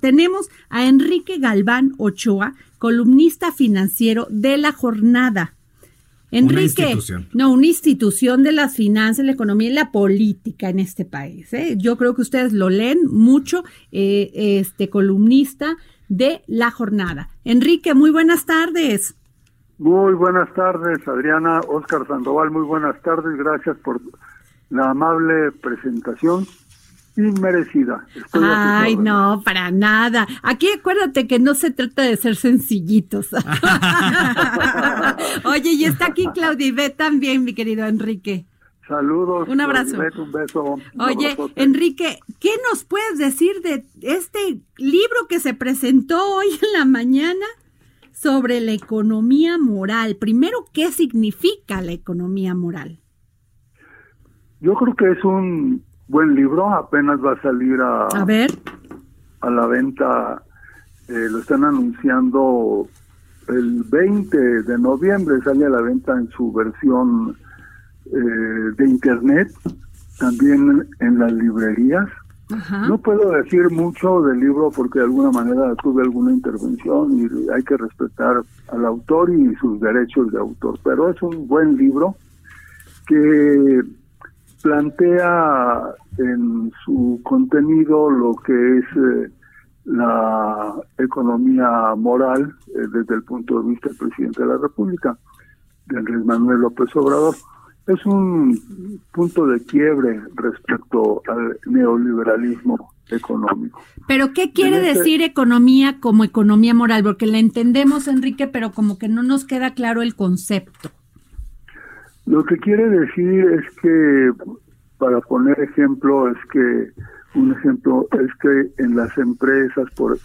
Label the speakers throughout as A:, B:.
A: Tenemos a Enrique Galván Ochoa, columnista financiero de La Jornada. Enrique,
B: una institución.
A: no, una institución de las finanzas, la economía y la política en este país. ¿eh? Yo creo que ustedes lo leen mucho, eh, este columnista de La Jornada. Enrique, muy buenas tardes.
C: Muy buenas tardes, Adriana, Oscar Sandoval, muy buenas tardes, gracias por la amable presentación inmerecida. Estoy
A: Ay, no, para nada. Aquí acuérdate que no se trata de ser sencillitos. Oye, y está aquí Claudibet también, mi querido Enrique.
C: Saludos.
A: Un abrazo.
C: Claudibet, Un beso. un
A: Oye. Enrique, ¿qué nos puedes decir de este libro que se presentó hoy en la mañana sobre la economía moral? Primero, ¿qué significa la economía moral?
C: Yo creo que es un buen libro, apenas va a salir a,
A: A ver,
C: a la venta, eh, lo están anunciando el 20 de noviembre, sale a la venta en su versión eh, de internet, también en las librerías.
A: ajá.
C: No puedo decir mucho del libro porque de alguna manera tuve alguna intervención y hay que respetar al autor y sus derechos de autor, pero es un buen libro que plantea en su contenido lo que es eh, la economía moral eh, desde el punto de vista del presidente de la República, de Andrés Manuel López Obrador. Es un punto de quiebre respecto al neoliberalismo económico.
A: Pero ¿qué quiere
C: este-
A: decir economía como economía moral? Porque la entendemos, Enrique, pero como que no nos queda claro el concepto.
C: Lo que quiere decir es que, para poner ejemplo, es que un ejemplo es que en las empresas por,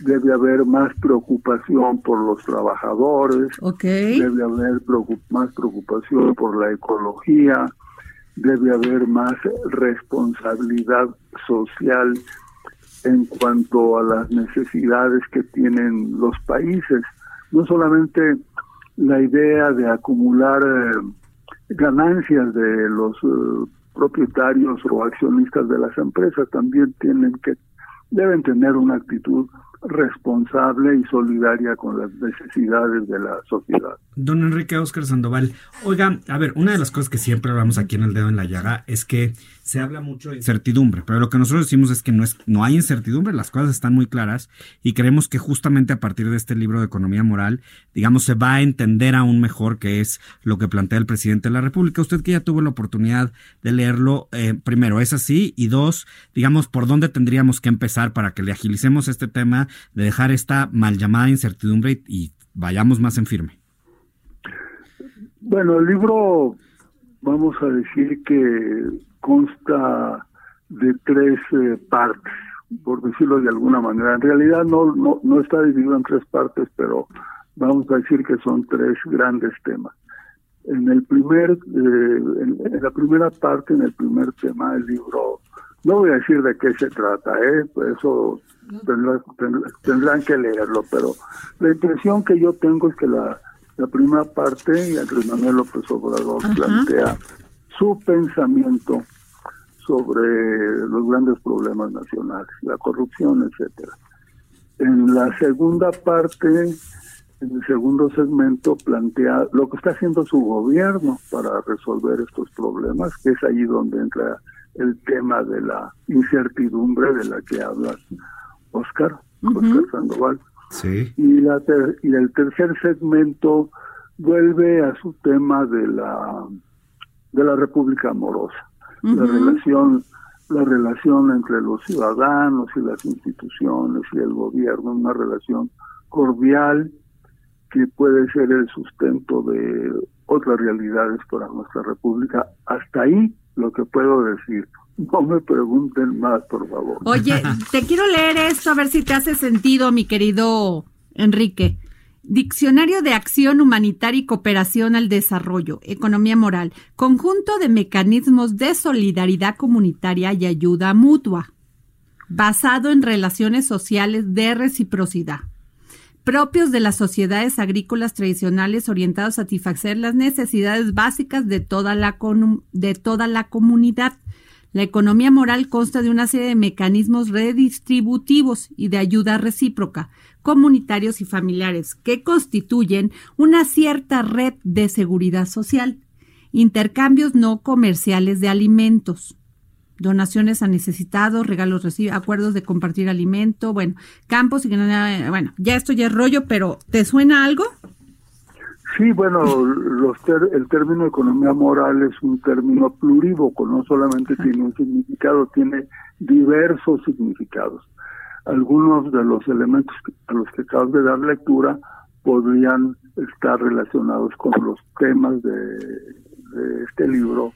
C: debe haber más preocupación por los trabajadores, debe haber preocup- más preocupación por la ecología, debe haber más responsabilidad social en cuanto a las necesidades que tienen los países. No solamente la idea de acumular eh, ganancias de los eh, propietarios o accionistas de las empresas, también tienen que deben tener una actitud responsable y solidaria con las necesidades de la sociedad.
B: Don Enrique Oscar Sandoval. Oiga, a ver, una de las cosas que siempre hablamos aquí en el dedo en la llaga es que se habla mucho de incertidumbre, pero lo que nosotros decimos es que no es no hay incertidumbre, las cosas están muy claras y creemos que justamente a partir de este libro de economía moral, digamos, se va a entender aún mejor qué es lo que plantea el presidente de la República. Usted que ya tuvo la oportunidad de leerlo, eh, primero, ¿es así? Y dos, digamos, ¿por dónde tendríamos que empezar para que le agilicemos este tema de dejar esta mal llamada incertidumbre y, y vayamos más en firme?
C: Bueno, el libro, vamos a decir que consta de tres eh, partes, por decirlo de alguna manera. En realidad no, no, no está dividido en tres partes, pero vamos a decir que son tres grandes temas. En el primer, eh, en, en la primera parte, en el primer tema del libro, no voy a decir de qué se trata, ¿eh? Pues eso tendrá- tendrá- tendrán que leerlo, pero la impresión que yo tengo es que la, la primera parte, Andrés Manuel López Obrador
A: Ajá.
C: plantea su pensamiento sobre los grandes problemas nacionales, la corrupción, etcétera. En la segunda parte, en el segundo segmento, plantea lo que está haciendo su gobierno para resolver estos problemas, que es ahí donde entra el tema de la incertidumbre de la que hablas, Oscar, Oscar Sandoval.
B: Sí.
C: Y, la ter- y el tercer segmento vuelve a su tema de la de la República Amorosa, la relación la relación entre los ciudadanos y las instituciones y el gobierno, una relación cordial que puede ser el sustento de otras realidades para nuestra república. Hasta ahí lo que puedo decir. no me pregunten más, por favor.
A: Oye, te quiero leer esto a ver si te hace sentido, mi querido Enrique. Diccionario de Acción Humanitaria y Cooperación al Desarrollo, Economía Moral, conjunto de mecanismos de solidaridad comunitaria y ayuda mutua, basado en relaciones sociales de reciprocidad, propios de las sociedades agrícolas tradicionales orientados a satisfacer las necesidades básicas de toda la, de toda la comunidad. La economía moral consta de una serie de mecanismos redistributivos y de ayuda recíproca, comunitarios y familiares, que constituyen una cierta red de seguridad social, intercambios no comerciales de alimentos, donaciones a necesitados, regalos recibidos, acuerdos de compartir alimento, bueno, campos y bueno, ya esto ya es rollo, pero ¿te suena algo?
C: Sí, bueno, los el término economía moral es un término plurívoco, no solamente tiene un significado, tiene diversos significados algunos de los elementos a los que acabas de dar lectura podrían estar relacionados con los temas de, este libro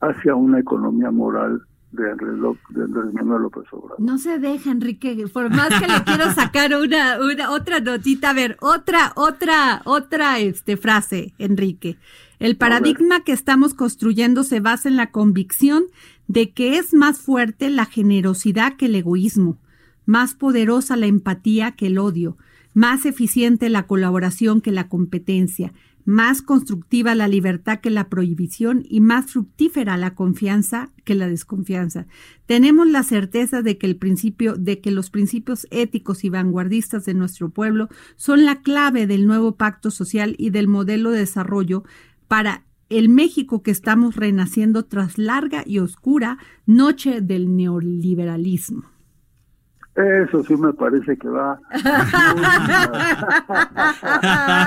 C: hacia una economía moral de Andrés, Manuel López Obrador.
A: No se deja, Enrique, por más que le quiero sacar una, una otra notita, a ver, otra, otra, otra este, frase, Enrique. El paradigma que estamos construyendo se basa en la convicción de que es más fuerte la generosidad que el egoísmo más poderosa la empatía que el odio, más eficiente la colaboración que la competencia, más constructiva la libertad que la prohibición y más fructífera la confianza que la desconfianza. Tenemos la certeza de que el principio de que los principios éticos y vanguardistas de nuestro pueblo son la clave del nuevo pacto social y del modelo de desarrollo para el México que estamos renaciendo tras larga y oscura noche del neoliberalismo.
C: Eso sí me parece que va.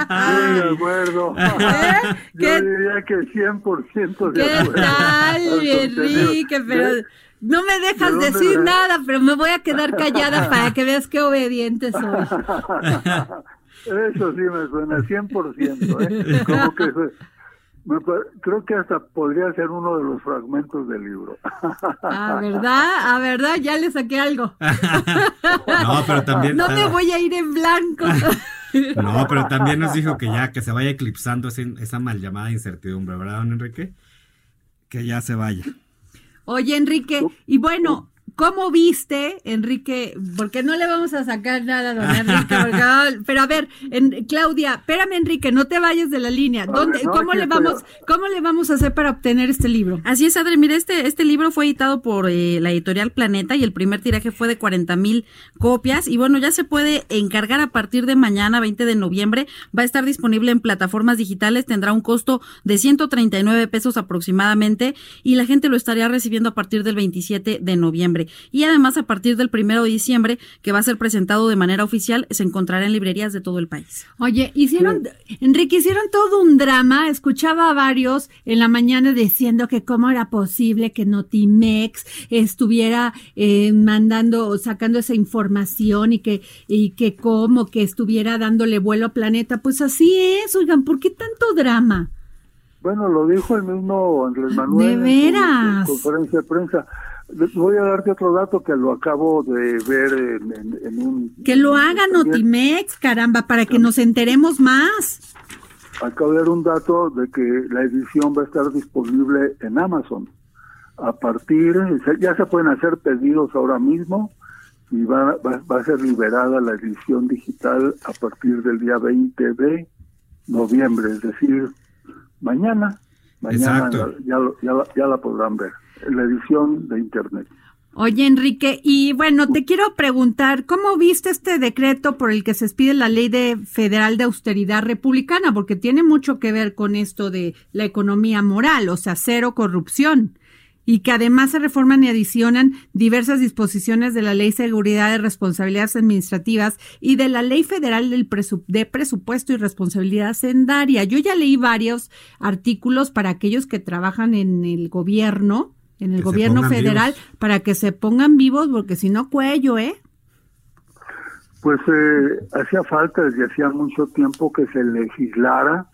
C: Muy de acuerdo. ¿Eh? Yo diría que 100% de
A: ¿Qué tal, Enrique? Pero no me dejas decir nada, pero me voy a quedar callada para que veas qué obediente soy.
C: Eso sí me suena 100%, ¿eh? Como que creo que hasta podría ser uno de los fragmentos del libro.
A: Ah, ¿verdad? Ah, ¿verdad? Ya le saqué algo.
B: no, pero también...
A: No me voy a ir en blanco.
B: no, pero también nos dijo que ya, que se vaya eclipsando esa mal llamada incertidumbre, ¿verdad, don Enrique? Que ya se vaya.
A: Oye, Enrique, y bueno, ¿Cómo viste, Enrique? Porque no le vamos a sacar nada a don Enrique. pero a ver, en, Claudia, espérame, Enrique, no te vayas de la línea. ¿Dónde, ¿cómo, le vamos, ¿Cómo le vamos a hacer para obtener este libro?
D: Así es, Adri. Mire, este, este libro fue editado por eh, la editorial Planeta y el primer tiraje fue de 40 mil copias. Y bueno, ya se puede encargar a partir de mañana, 20 de noviembre. Va a estar disponible en plataformas digitales. Tendrá un costo de 139 pesos aproximadamente y la gente lo estaría recibiendo a partir del 27 de noviembre y además a partir del primero de diciembre, que va a ser presentado de manera oficial, se encontrará en librerías de todo el país.
A: Oye, hicieron, Enrique, hicieron todo un drama, escuchaba a varios en la mañana diciendo que cómo era posible que Notimex estuviera eh, mandando, sacando esa información y que, y que cómo que estuviera dándole vuelo a Planeta, pues así es, oigan, ¿por qué tanto drama?
C: Bueno, lo dijo el mismo Andrés Manuel
A: ¿De veras?
C: en conferencia de prensa. Voy a darte otro dato que lo acabo de ver en, un...
A: Que lo haga Notimex, caramba, para que nos enteremos más.
C: Acabo de ver un dato de que la edición va a estar disponible en Amazon. A partir, ya se pueden hacer pedidos ahora mismo y va, va, a ser liberada la edición digital a partir del día 20 de noviembre, es decir, mañana. Mañana ya, ya, ya la podrán ver la edición de Internet.
A: Oye, Enrique, y bueno, te quiero preguntar, ¿cómo viste este decreto por el que se expide la ley de federal de austeridad republicana? Porque tiene mucho que ver con esto de la economía moral, o sea, cero corrupción, y que además se reforman y adicionan diversas disposiciones de la Ley de Seguridad de Responsabilidades Administrativas y de la Ley Federal del de Presupuesto y Responsabilidad Sendaria. Yo ya leí varios artículos para aquellos que trabajan en el gobierno en el gobierno federal para que se pongan vivos, porque si no, cuello, ¿eh?
C: Pues eh, hacía falta desde hacía mucho tiempo que se legislara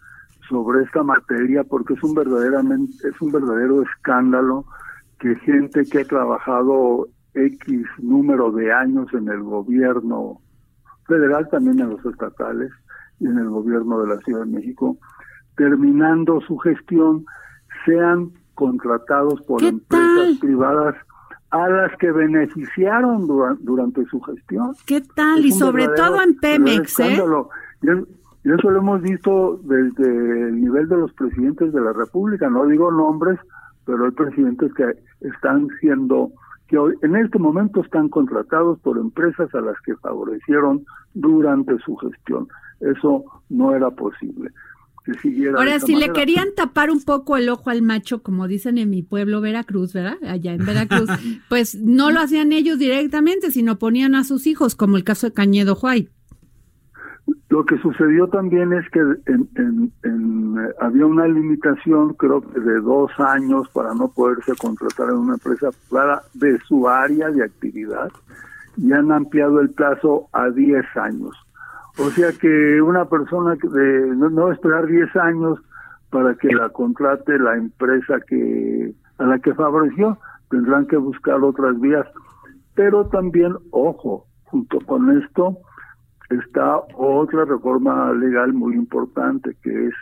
C: sobre esta materia porque es un verdaderamente es un verdadero escándalo que gente que ha trabajado X número de años en el gobierno federal, también en los estatales y en el gobierno de la Ciudad de México, terminando su gestión, sean contratados por empresas privadas a las que beneficiaron durante, su gestión.
A: ¿Qué tal? y sobre todo en Pemex, ¿eh?
C: Y eso lo hemos visto desde el nivel de los presidentes de la República, no digo nombres, pero hay presidentes que están siendo, que hoy, en este momento están contratados por empresas a las que favorecieron durante su gestión. Eso no era posible.
A: Ahora, si le querían tapar un poco el ojo al macho, como dicen en mi pueblo Veracruz, ¿verdad? Allá en Veracruz, pues no lo hacían ellos directamente, sino ponían a sus hijos, como el caso de Cañedo Juay.
C: Lo que sucedió también es que en, eh, había una limitación, creo que de dos años para no poderse contratar en una empresa privada de su área de actividad y han ampliado el plazo a diez años. O sea que una persona de, no, no esperar diez años para que la contrate la empresa que a la que favoreció, tendrán que buscar otras vías. Pero también, ojo, junto con esto, está otra reforma legal muy importante que es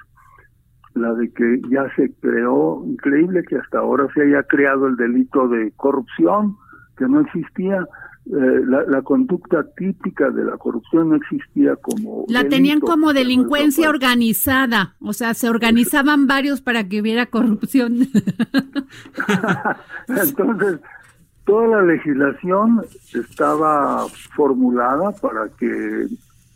C: la de que ya se creó, increíble que hasta ahora se haya creado el delito de corrupción, que no existía. Eh, la, conducta típica de la corrupción no existía como...
A: La tenían como delincuencia organizada, o sea, se organizaban varios para que hubiera corrupción.
C: Entonces, toda la legislación estaba formulada para que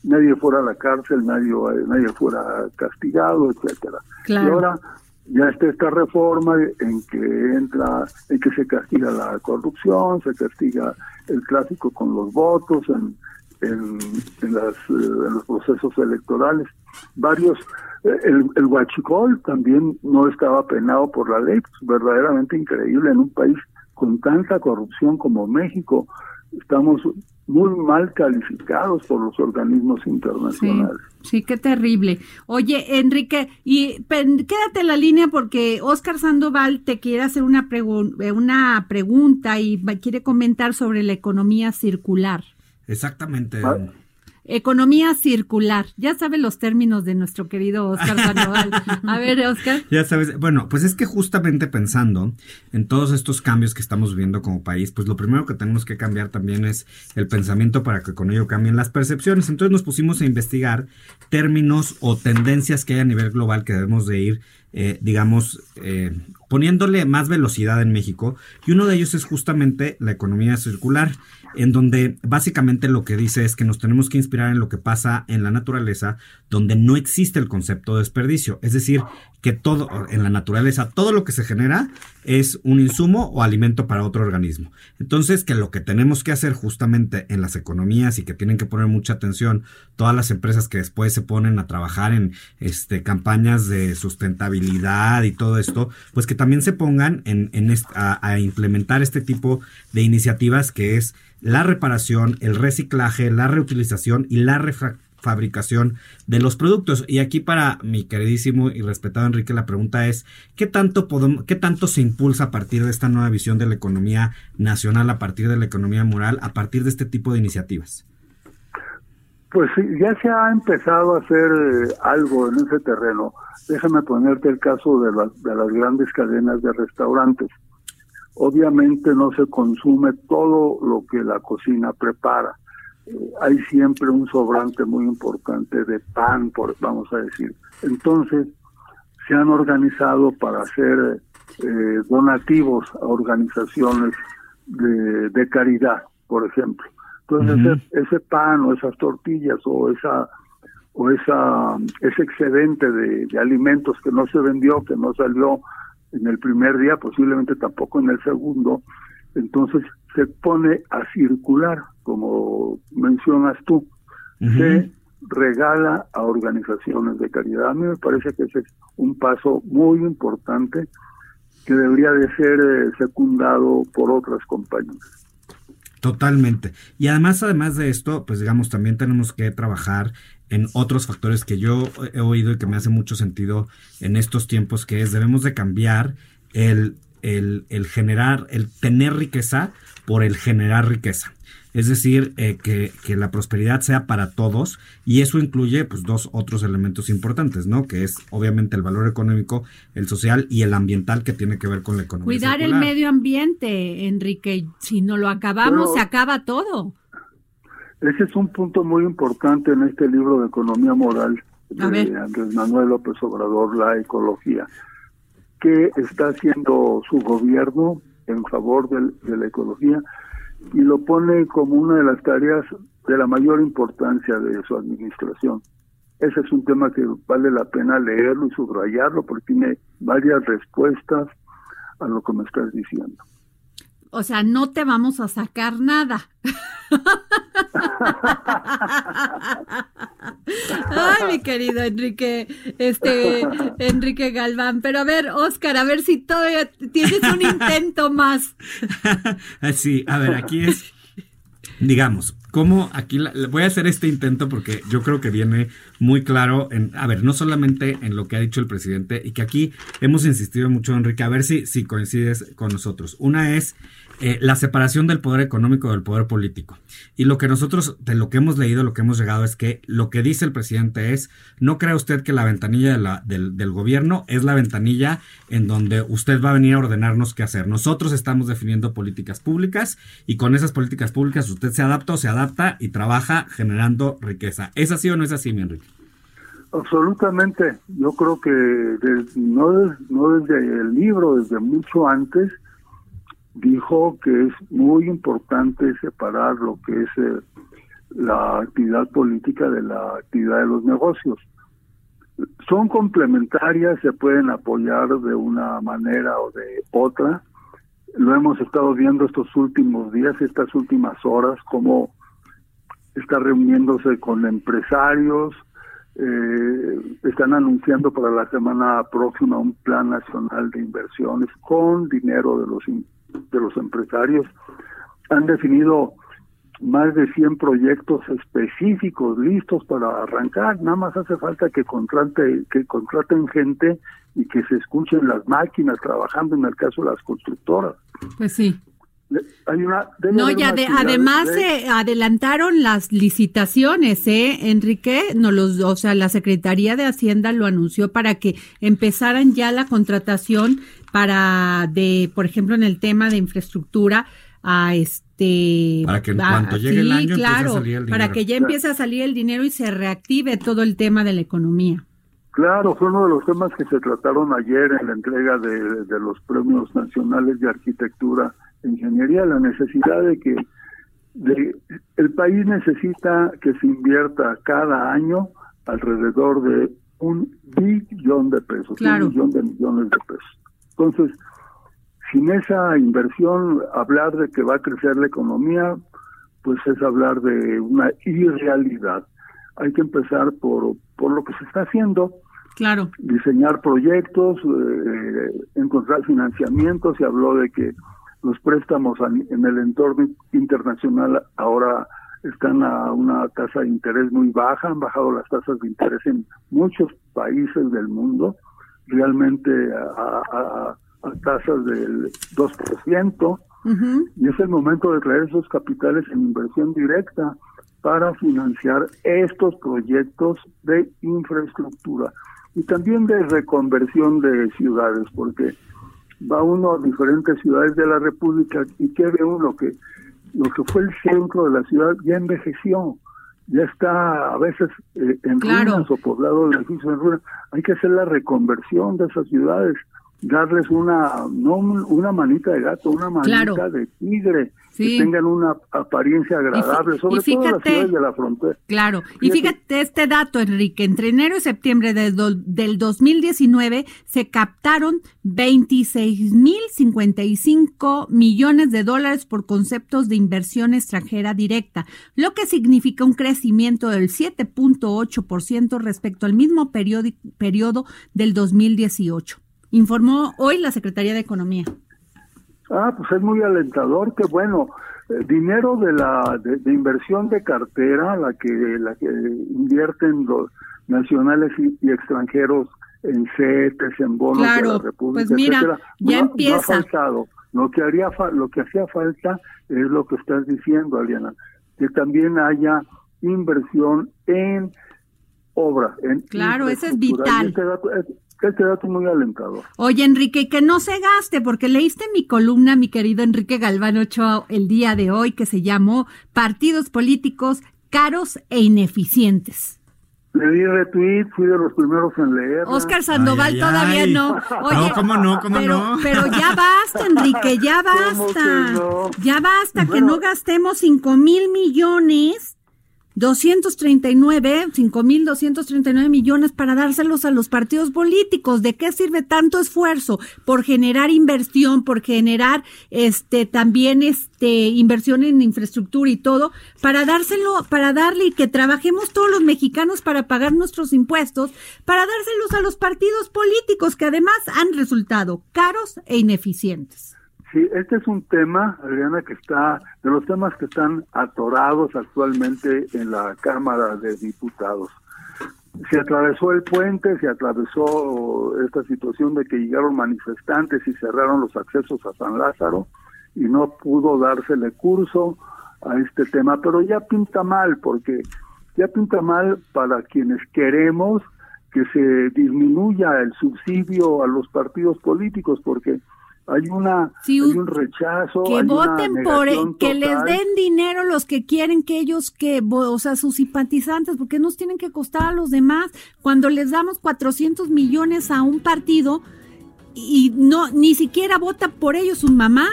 C: nadie fuera a la cárcel, nadie, nadie fuera castigado, etcétera. Y ahora ya está esta reforma en que entra, en que se castiga la corrupción, se castiga el clásico con los votos en, en, las, en los procesos electorales. Varios, eh, el, el huachicol también no estaba penado por la ley, pues verdaderamente increíble en un país con tanta corrupción como México, estamos muy mal calificados por los organismos internacionales.
A: Sí, qué terrible. Oye, Enrique, y quédate en la línea porque Oscar Sandoval te quiere hacer una, eh, una pregunta y quiere comentar sobre la economía circular.
B: Exactamente.
C: Ah,
A: Economía circular. Ya sabe los términos de nuestro querido Oscar Sandoval. A ver, Oscar.
B: Ya sabes, bueno, pues es que justamente pensando en todos estos cambios que estamos viviendo como país, pues lo primero que tenemos que cambiar también es el pensamiento para que con ello cambien las percepciones. Entonces nos pusimos a investigar términos o tendencias que hay a nivel global que debemos de ir eh, digamos, eh, poniéndole más velocidad en México. Y uno de ellos es justamente la economía circular, en donde básicamente lo que dice es que nos tenemos que inspirar en lo que pasa en la naturaleza, donde no existe el concepto de desperdicio. Es decir, que todo en la naturaleza, todo lo que se genera es un insumo o alimento para otro organismo. Entonces, que lo que tenemos que hacer justamente en las economías y que tienen que poner mucha atención todas las empresas que después se ponen a trabajar en este, campañas de sustentabilidad y todo esto, pues que también se pongan en, a, implementar este tipo de iniciativas que es la reparación, el reciclaje, la reutilización y la refracción fabricación de los productos. Y aquí para mi queridísimo y respetado Enrique, la pregunta es, ¿qué tanto, podemos, ¿qué tanto se impulsa a partir de esta nueva visión de la economía nacional, a partir de la economía moral, a partir de este tipo de iniciativas?
C: Pues ya se ha empezado a hacer eh, algo en ese terreno. Déjame ponerte el caso de las grandes cadenas de restaurantes. Obviamente no se consume todo lo que la cocina prepara hay siempre un sobrante muy importante de pan, por, vamos a decir. Entonces, se han organizado para hacer eh, donativos a organizaciones de, caridad, por ejemplo. Entonces, ese, pan o esas tortillas o esa o esa ese excedente de, de alimentos que no se vendió, que no salió en el primer día, posiblemente tampoco en el segundo, entonces se pone a circular, como mencionas tú, se regala a organizaciones de caridad. A mí me parece que ese es un paso muy importante que debería de ser eh, secundado por otras compañías.
B: Totalmente. Y además, además de esto, pues digamos, también tenemos que trabajar en otros factores que yo he oído y que me hace mucho sentido en estos tiempos, que es debemos de cambiar el el, el generar, el tener riqueza por el generar riqueza. Es decir, eh, que, que, la prosperidad sea para todos y eso incluye pues dos otros elementos importantes, ¿no? Que es obviamente el valor económico, el social y el ambiental que tiene que ver con la economía.
A: Cuidar el medio ambiente, Enrique. Si no lo acabamos, se acaba todo.
C: Ese es un punto muy importante en este libro de Economía Moral de Andrés Manuel López Obrador, la ecología. ¿Qué está haciendo su gobierno en favor de la ecología? y lo pone como una de las tareas de la mayor importancia de su administración. Ese es un tema que vale la pena leerlo y subrayarlo porque tiene varias respuestas a lo que me estás diciendo.
A: O sea, no te vamos a sacar nada. Ay, mi querido Enrique, este, Enrique Galván. Pero a ver, Oscar, a ver si todavía tienes un intento más.
B: Sí, a ver, aquí es, digamos, cómo aquí voy a hacer este intento porque yo creo que viene muy claro en, a ver, no solamente en lo que ha dicho el presidente y que aquí hemos insistido mucho, Enrique, a ver si, si coincides con nosotros. Una es eh, la separación del poder económico del poder político. Y lo que nosotros, de lo que hemos leído, lo que hemos llegado es que lo que dice el presidente es, no crea usted que la ventanilla del, gobierno es la ventanilla en donde usted va a venir a ordenarnos qué hacer. Nosotros estamos definiendo políticas públicas y con esas políticas públicas usted se adapta o se adapta y trabaja generando riqueza. ¿Es así o no es así, mi Enrique?
C: Absolutamente. Yo creo que no desde el libro, desde mucho antes, dijo que es muy importante separar lo que es eh, la actividad política de la actividad de los negocios. Son complementarias, se pueden apoyar de una manera o de otra. Lo hemos estado viendo estos últimos días, estas últimas horas, cómo está reuniéndose con empresarios, eh, están anunciando para la semana próxima un plan nacional de inversiones con dinero de los de los empresarios han definido más de 100 proyectos específicos listos para arrancar. Nada más hace falta que contrate, que contraten gente y que se escuchen las máquinas trabajando en el caso de las constructoras.
A: Pues sí.
C: Hay una,
A: no, ya de, además se adelantaron las licitaciones, ¿eh, Enrique? No los, o sea, la Secretaría de Hacienda lo anunció para que empezaran ya la contratación para de, por ejemplo, en el tema de infraestructura, a este
B: para que cuando llegue el año
A: claro, a salir el dinero. para que ya empiece a salir el dinero y se reactive todo el tema de la economía.
C: Claro, fue uno de los temas que se trataron ayer en la entrega de, de los premios nacionales de arquitectura e ingeniería, la necesidad de que de, el país necesita que se invierta cada año alrededor de un billón de pesos, un millón de millones de pesos. Entonces, sin esa inversión, hablar de que va a crecer la economía, pues es hablar de una irrealidad. Hay que empezar por, por lo que se está haciendo.
A: Claro.
C: Diseñar proyectos, eh, encontrar financiamiento. Se habló de que los préstamos en el entorno internacional ahora están a una tasa de interés muy baja, han bajado las tasas de interés en muchos países del mundo realmente a, tasas del 2%, y es el momento de traer esos capitales en inversión directa para financiar estos proyectos de infraestructura y también de reconversión de ciudades, porque va uno a diferentes ciudades de la República y que ve uno que lo que fue el centro de la ciudad ya envejeció ya está a veces eh, en ruinas o poblado de edificios en ruinas. Hay que hacer la reconversión de esas ciudades, darles una no una manita de gato, una manita de tigre, que tengan una apariencia agradable, sobre todo las ciudades de la frontera.
A: Claro, y fíjate. este dato, Enrique, entre enero y septiembre del, del 2019 se captaron 26.055 millones de dólares por conceptos de inversión extranjera directa, lo que significa un crecimiento del 7.8% respecto al mismo periodo, periodo del 2018 informó hoy la Secretaría de Economía.
C: Ah, pues es muy alentador, que bueno, eh, dinero de la de, inversión de cartera, la que la que invierten los nacionales y, extranjeros en CETES, en bonos de la República,
A: pues mira, ya empieza.
C: Lo que haría lo que hacía falta es lo que estás diciendo, Aliana, que también haya inversión en obra. En
A: claro, eso es vital.
C: Este dato, muy alentador.
A: Oye, Enrique, que no se gaste, porque leíste mi columna, mi querido Enrique Galván Ochoa, el día de hoy, que se llamó Partidos Políticos caros e ineficientes.
C: Le di retweet, fui de los primeros en leer.
A: Oscar Sandoval todavía no.
B: Oye, no, ¿cómo no? ¿Cómo
A: pero,
B: no?
A: Pero ya basta, Enrique, ya basta. Ya basta, que no gastemos cinco mil millones 239, 5.239 millones para dárselos a los partidos políticos. ¿De qué sirve tanto esfuerzo por generar inversión, por generar este también este inversión en infraestructura y todo para dárselo, para darle y que trabajemos todos los mexicanos para pagar nuestros impuestos, para dárselos a los partidos políticos que además han resultado caros e ineficientes?
C: Sí, este es un tema, Adriana, que está, de los temas que están atorados actualmente en la Cámara de Diputados. Se atravesó el puente, se atravesó esta situación de que llegaron manifestantes y cerraron los accesos a San Lázaro y no pudo dársele curso a este tema, pero ya pinta mal, porque ya pinta mal para quienes queremos que se disminuya el subsidio a los partidos políticos, porque hay una un rechazo
A: que voten por que les den dinero los que quieren que ellos que o sea sus simpatizantes porque nos tienen que costar a los demás. Cuando les damos 400 millones a un partido y no ni siquiera vota por ellos su mamá.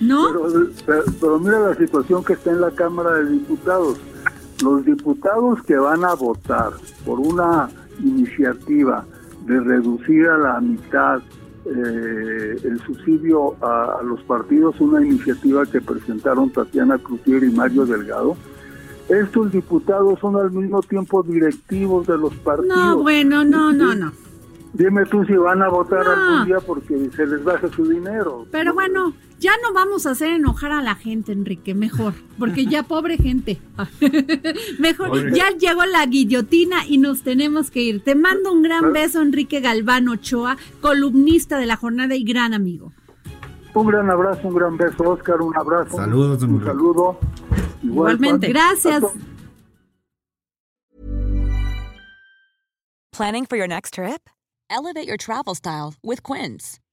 A: No
C: pero mira la situación que está en la cámara de diputados. Los diputados que van a votar por una iniciativa de reducir a la mitad eh, el subsidio a, los partidos, una iniciativa que presentaron Tatiana Cruzier y Mario Delgado. Estos diputados son al mismo tiempo directivos de los partidos.
A: No, bueno, no, no, no.
C: Dime tú si van a votar algún día porque se les baja su dinero.
A: Pero bueno, ya no vamos a hacer enojar a la gente, Enrique, mejor, porque ya pobre gente. mejor, ya llegó la guillotina y nos tenemos que ir. Te mando un gran beso, Enrique Galván Ochoa, columnista de la jornada y gran amigo.
C: Un gran abrazo, un gran beso, Oscar, un abrazo.
B: Saludos,
C: un saludo.
A: Igualmente, gracias.
E: Planning for your next trip? Elevate your travel style with Quince.